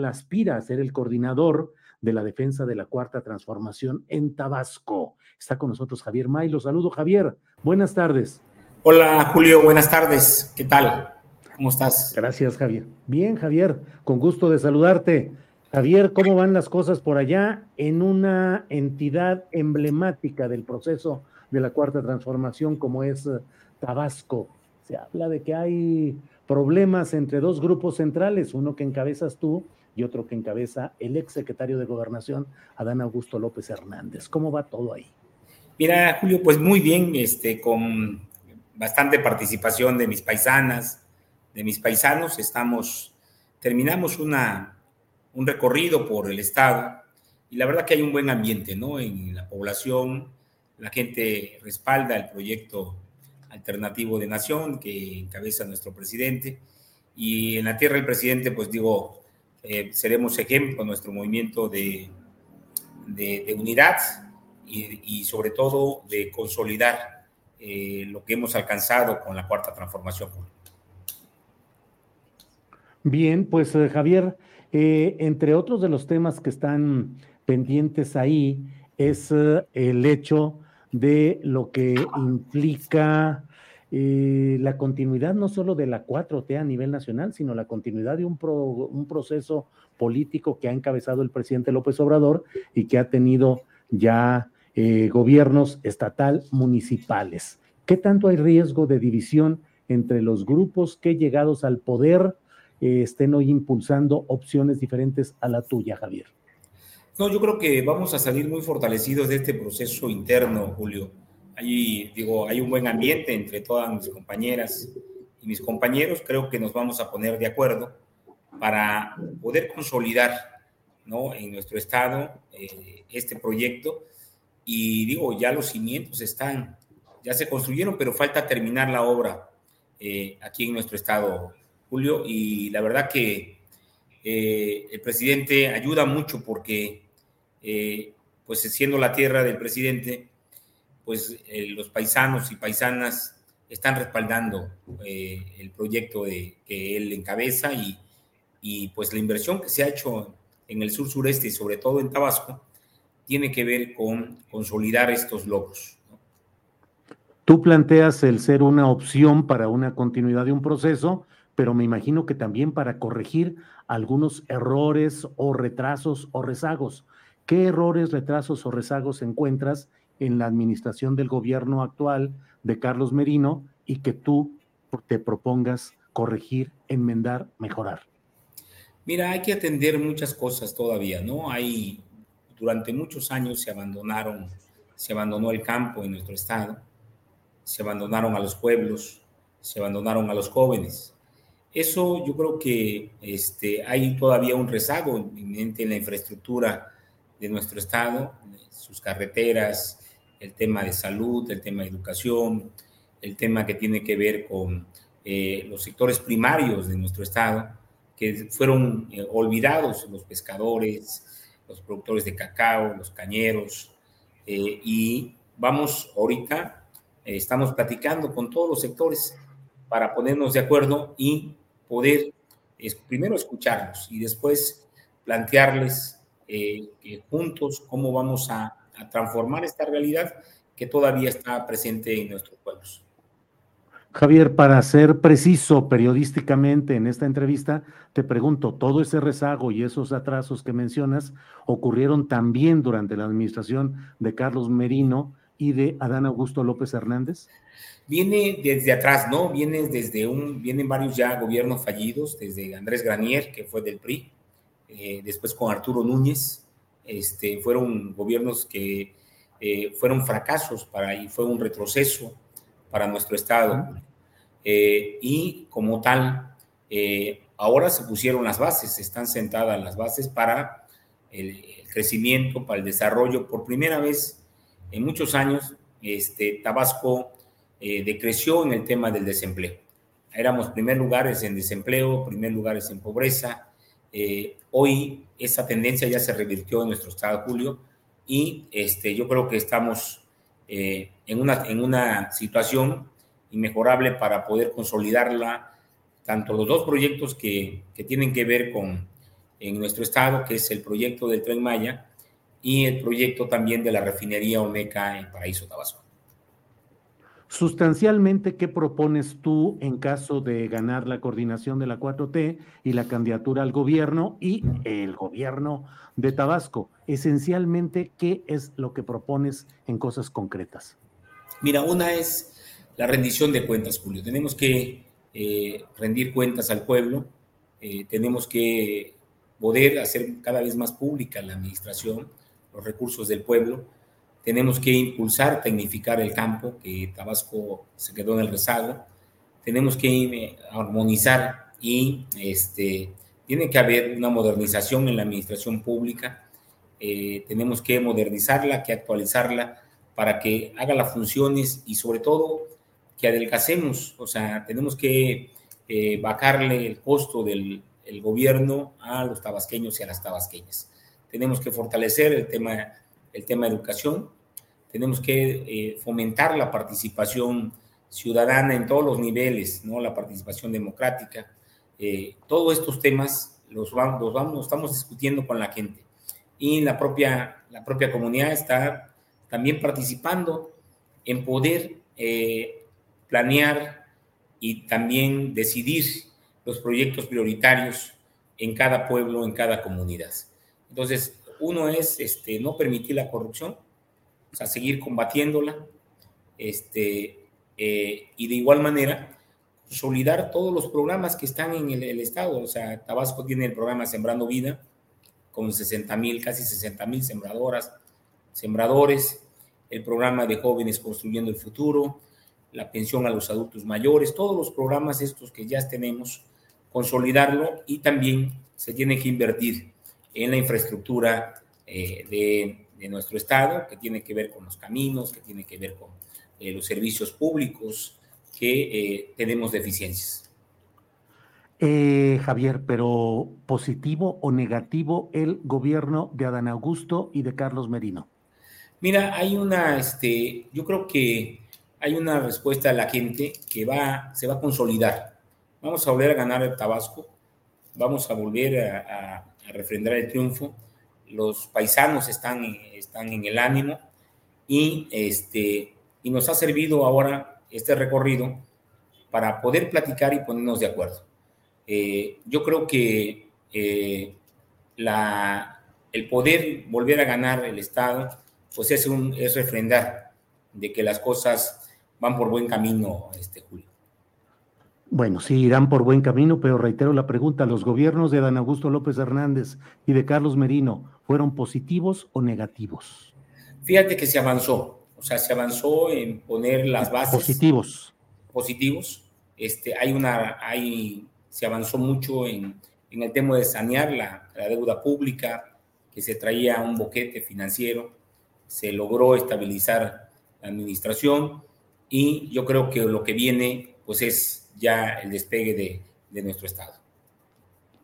Él aspira a ser el coordinador de la defensa de la cuarta transformación en Tabasco. Está con nosotros Javier May. Lo saludo, Javier. Buenas tardes. Hola, Julio. Buenas tardes. ¿Qué tal? ¿Cómo estás? Gracias, Javier. Bien, Javier. Con gusto de saludarte. Javier, ¿cómo van las cosas por allá en una entidad emblemática del proceso de la cuarta transformación como es eh, Tabasco? Se habla de que hay problemas entre dos grupos centrales, uno que encabezas tú y otro que encabeza el ex secretario de Gobernación, Adán Augusto López Hernández. ¿Cómo va todo ahí? Mira, Julio, pues muy bien, este, con bastante participación de mis paisanas, de mis paisanos. Estamos, terminamos una, un recorrido por el estado y la verdad que hay un buen ambiente, ¿no? En la población, la gente respalda el proyecto alternativo de nación que encabeza nuestro presidente y en la tierra del presidente, pues digo, eh, seremos ejemplo nuestro movimiento de, unidad y, sobre todo de consolidar eh, lo que hemos alcanzado con la cuarta transformación. Bien, pues eh, Javier, entre otros de los temas que están pendientes ahí es el hecho de lo que implica eh, la continuidad no solo de la 4T a nivel nacional, sino la continuidad de un, pro, un proceso político que ha encabezado el presidente López Obrador y que ha tenido ya eh, gobiernos estatal, municipales. ¿Qué tanto hay riesgo de división entre los grupos que llegados al poder eh, estén hoy impulsando opciones diferentes a la tuya, Javier? No, yo creo que vamos a salir muy fortalecidos de este proceso interno, Julio. Hay, digo, hay un buen ambiente entre todas mis compañeras y mis compañeros. Creo que nos vamos a poner de acuerdo para poder consolidar ¿no? en nuestro estado eh, este proyecto. Y digo, ya los cimientos están, ya se construyeron, pero falta terminar la obra eh, aquí en nuestro estado, Julio. Y la verdad que eh, el presidente ayuda mucho porque, eh, pues siendo la tierra del presidente, pues eh, los paisanos y paisanas están respaldando eh, el proyecto que él encabeza y, y, pues la inversión que se ha hecho en el sur sureste y sobre todo en Tabasco tiene que ver con consolidar estos logros. Tú planteas el ser una opción para una continuidad de un proceso, pero me imagino que también para corregir algunos errores o retrasos o rezagos. ¿Qué errores, retrasos o rezagos encuentras en la administración del gobierno actual de Carlos Merino y que tú te propongas corregir, enmendar, mejorar? Mira, hay que atender muchas cosas todavía, ¿no? Hay, durante muchos años se abandonaron, se abandonó el campo en nuestro estado, se abandonaron a los pueblos, se abandonaron a los jóvenes. Eso yo creo que este, hay todavía un rezago en la infraestructura de nuestro estado, sus carreteras, el tema de salud, el tema de educación, el tema que tiene que ver con eh, los sectores primarios de nuestro estado, que fueron eh, olvidados, los pescadores, los productores de cacao, los cañeros, eh, y vamos ahorita, estamos platicando con todos los sectores para ponernos de acuerdo y poder primero escucharlos y después plantearles juntos cómo vamos a transformar esta realidad que todavía está presente en nuestros pueblos. Javier, para ser preciso periodísticamente en esta entrevista, te pregunto, ¿todo ese rezago y esos atrasos que mencionas ocurrieron también durante la administración de Carlos Merino y de Adán Augusto López Hernández? Viene desde atrás, ¿no? Viene desde un, vienen varios ya gobiernos fallidos, desde Andrés Granier, que fue del PRI, eh, después con Arturo Núñez, este, fueron gobiernos que eh, fueron fracasos para y fue un retroceso para nuestro Estado. Eh, y como tal, eh, ahora se pusieron las bases, están sentadas las bases para el, crecimiento, para el desarrollo. Por primera vez en muchos años, este, Tabasco decreció en el tema del desempleo. Éramos primer lugares en desempleo, primer lugares en pobreza. Hoy esa tendencia ya se revirtió en nuestro estado, Julio, y este, yo creo que estamos eh, en, una, en una situación inmejorable para poder consolidarla, tanto los dos proyectos que, que tienen que ver con en nuestro estado, que es el proyecto del Tren Maya y el proyecto también de la refinería Olmeca en Paraíso Tabasco. Sustancialmente, ¿qué propones tú en caso de ganar la coordinación de la 4T y la candidatura al gobierno y el gobierno de Tabasco? Esencialmente, ¿qué es lo que propones en cosas concretas? Mira, una es la rendición de cuentas, Julio. Tenemos que eh, rendir cuentas al pueblo, eh, tenemos que poder hacer cada vez más pública la administración, los recursos del pueblo tenemos que impulsar, tecnificar el campo, que Tabasco se quedó en el rezago. Tenemos que eh, armonizar y este, tiene que haber una modernización en la administración pública. Eh, tenemos que modernizarla, que actualizarla para que haga las funciones y sobre todo que adelgacemos. O sea, tenemos que eh, bajarle el costo del el gobierno a los tabasqueños y a las tabasqueñas. Tenemos que fortalecer el tema el tema de educación, tenemos que eh, fomentar la participación ciudadana en todos los niveles, ¿no? la participación democrática. Eh, todos estos temas los vamos, estamos discutiendo con la gente y la propia, la propia comunidad está también participando en poder eh, planear y también decidir los proyectos prioritarios en cada pueblo, en cada comunidad. Entonces, uno es este, no permitir la corrupción, o sea, seguir combatiéndola, este, eh, y de igual manera consolidar todos los programas que están en el, Estado. O sea, Tabasco tiene el programa Sembrando Vida, con 60 mil, casi 60 mil sembradoras, sembradores, el programa de jóvenes construyendo el futuro, la pensión a los adultos mayores, todos los programas estos que ya tenemos, consolidarlo y también se tiene que invertir en la infraestructura eh, de, nuestro Estado, que tiene que ver con los caminos, que tiene que ver con eh, los servicios públicos, que eh, tenemos deficiencias. Javier, pero positivo o negativo el gobierno de Adán Augusto y de Carlos Merino. Mira, hay una, este, yo creo que hay una respuesta a la gente que va, se va a consolidar. Vamos a volver a ganar el Tabasco, vamos a volver a refrendar el triunfo. Los paisanos están, están en el ánimo y este, y nos ha servido ahora este recorrido para poder platicar y ponernos de acuerdo. Eh, yo creo que eh, la, el poder volver a ganar el Estado, pues es, un, es refrendar de que las cosas van por buen camino, este Julio. Bueno, sí, irán por buen camino, pero reitero la pregunta, ¿los gobiernos de Dan Augusto López Hernández y de Carlos Merino fueron positivos o negativos? Fíjate que se avanzó, o sea, se avanzó en poner las bases. Positivos. Positivos. Este, hay una, hay, se avanzó mucho en, en el tema de sanear la, la deuda pública, que se traía un boquete financiero, se logró estabilizar la administración y yo creo que lo que viene pues es ya el despegue de, de nuestro Estado.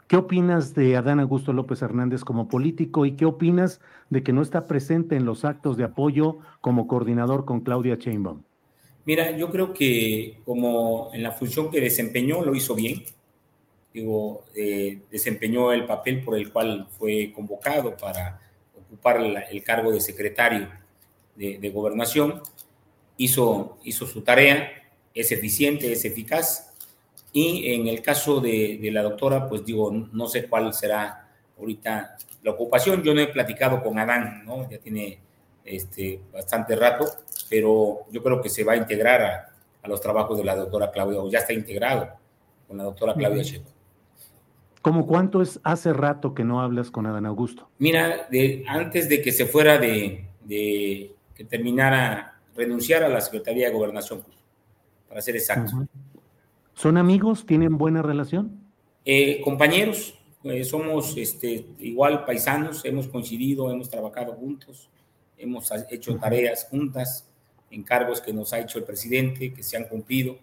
¿Qué opinas de Adán Augusto López Hernández como político y qué opinas de que no está presente en los actos de apoyo como coordinador con Claudia Sheinbaum? Mira, yo creo que como en la función que desempeñó lo hizo bien. Digo, eh, desempeñó el papel por el cual fue convocado para ocupar la, el cargo de secretario de, de gobernación. Hizo, hizo su tarea, es eficiente, es eficaz. Y en el caso de, de, la doctora, pues digo, no sé cuál será ahorita la ocupación. Yo no he platicado con Adán, ¿no? Ya tiene este, bastante rato, pero yo creo que se va a integrar a, a los trabajos de la doctora Claudia, o ya está integrado con la doctora Claudia. Sheinbaum. ¿Cómo cuánto es hace rato que no hablas con Adán Augusto? Mira, de, antes de que se fuera de, de que terminara, renunciar a la Secretaría de Gobernación, para ser exacto. Uh -huh. ¿Son amigos? ¿Tienen buena relación? Eh, compañeros, eh, somos este, igual paisanos, hemos coincidido, hemos trabajado juntos, hemos hecho tareas juntas, encargos que nos ha hecho el presidente, que se han cumplido,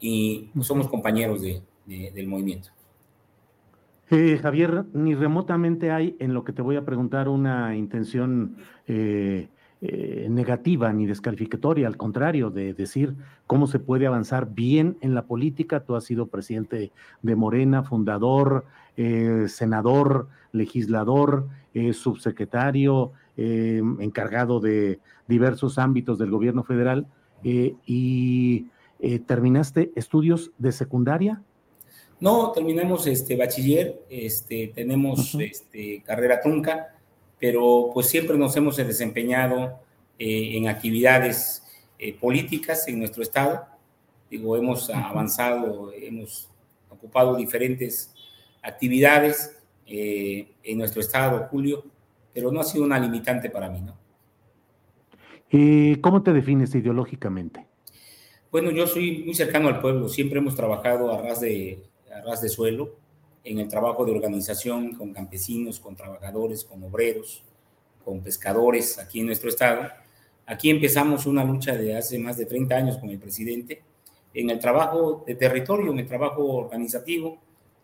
y pues, somos compañeros de, de, del movimiento. Eh, Javier, ni remotamente hay en lo que te voy a preguntar una intención eh, eh, negativa ni descalificatoria, al contrario, de decir cómo se puede avanzar bien en la política. Tú has sido presidente de Morena, fundador, eh, senador, legislador, eh, subsecretario, encargado de diversos ámbitos del gobierno federal y terminaste estudios de secundaria. No, terminamos este bachiller, este, tenemos uh -huh. este, carrera trunca, pero pues siempre nos hemos desempeñado eh, en actividades eh, políticas en nuestro estado. Digo, hemos avanzado, hemos ocupado diferentes actividades eh, en nuestro estado, Julio, pero no ha sido una limitante para mí, ¿no? ¿Cómo te defines ideológicamente? Bueno, yo soy muy cercano al pueblo, siempre hemos trabajado a ras de, a ras de suelo, en el trabajo de organización con campesinos, con trabajadores, con obreros, con pescadores aquí en nuestro estado. Aquí empezamos una lucha de hace más de 30 años con el presidente en el trabajo de territorio, en el trabajo organizativo,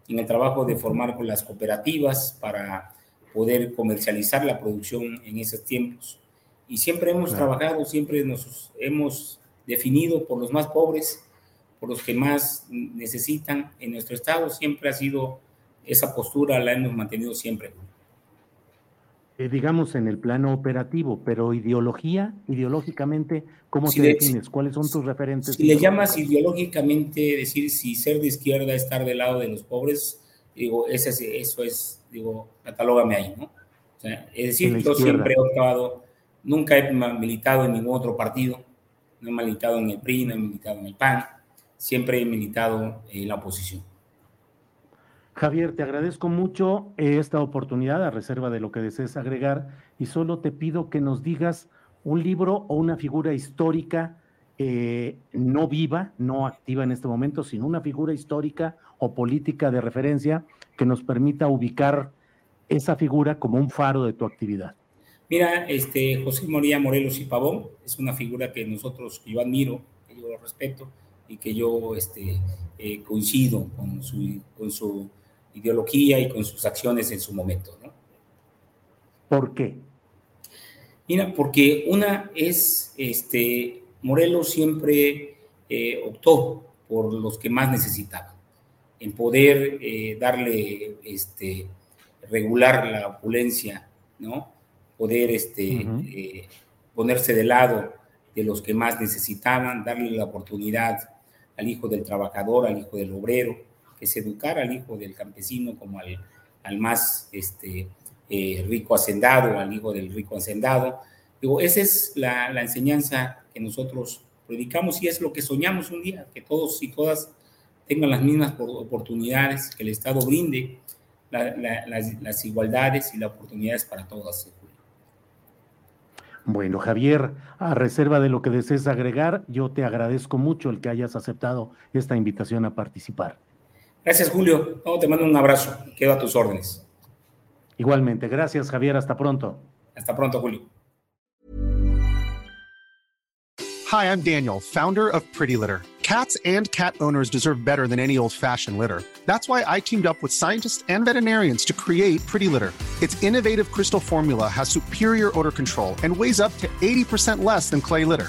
en el trabajo de formar con las cooperativas para poder comercializar la producción en esos tiempos. Y siempre hemos claro. trabajado, siempre nos hemos definido por los más pobres, por los que más necesitan en nuestro estado. Siempre ha sido esa postura, la hemos mantenido siempre. Eh, digamos en el plano operativo, pero ideología, ideológicamente, ¿cómo si te de, defines? ¿Cuáles son tus referentes? Si le llamas ideológicamente, decir si ser de izquierda, estar del lado de los pobres, digo, ese, eso es, digo, catalógame ahí, ¿no? O sea, es decir, yo izquierda. siempre he optado, nunca he militado en ningún otro partido, no he militado en el PRI, no he militado en el PAN, siempre he militado en la oposición. Javier, te agradezco mucho esta oportunidad a reserva de lo que desees agregar y solo te pido que nos digas un libro o una figura histórica eh, no viva, no activa en este momento, sino una figura histórica o política de referencia que nos permita ubicar esa figura como un faro de tu actividad. Mira, este José María Morelos y Pavón es una figura que nosotros, yo admiro, que yo respeto y que yo este, eh, coincido con su ideología y con sus acciones en su momento. ¿no? ¿Por qué? Mira, porque una es, este, Morelos siempre eh, optó por los que más necesitaban, en poder eh, darle, este, regular la opulencia, ¿no? Poder este, uh -huh. eh, ponerse de lado de los que más necesitaban, darle la oportunidad al hijo del trabajador, al hijo del obrero, que se educara al hijo del campesino como al, al más este, eh, rico hacendado, al hijo del rico hacendado. Digo, esa es la, la, enseñanza que nosotros predicamos y es lo que soñamos un día, que todos y todas tengan las mismas oportunidades, que el Estado brinde la, las, las, igualdades y las oportunidades para todas. Bueno, Javier, a reserva de lo que desees agregar, yo te agradezco mucho el que hayas aceptado esta invitación a participar. Gracias, Julio. te mando un abrazo. Quedo a tus órdenes. Igualmente. Gracias, Javier. Hasta pronto. Hasta pronto, Julio. Hi, I'm Daniel, founder of Pretty Litter. Cats and cat owners deserve better than any old-fashioned litter. That's why I teamed up with scientists and veterinarians to create Pretty Litter. Its innovative crystal formula has superior odor control and weighs up to 80% less than clay litter.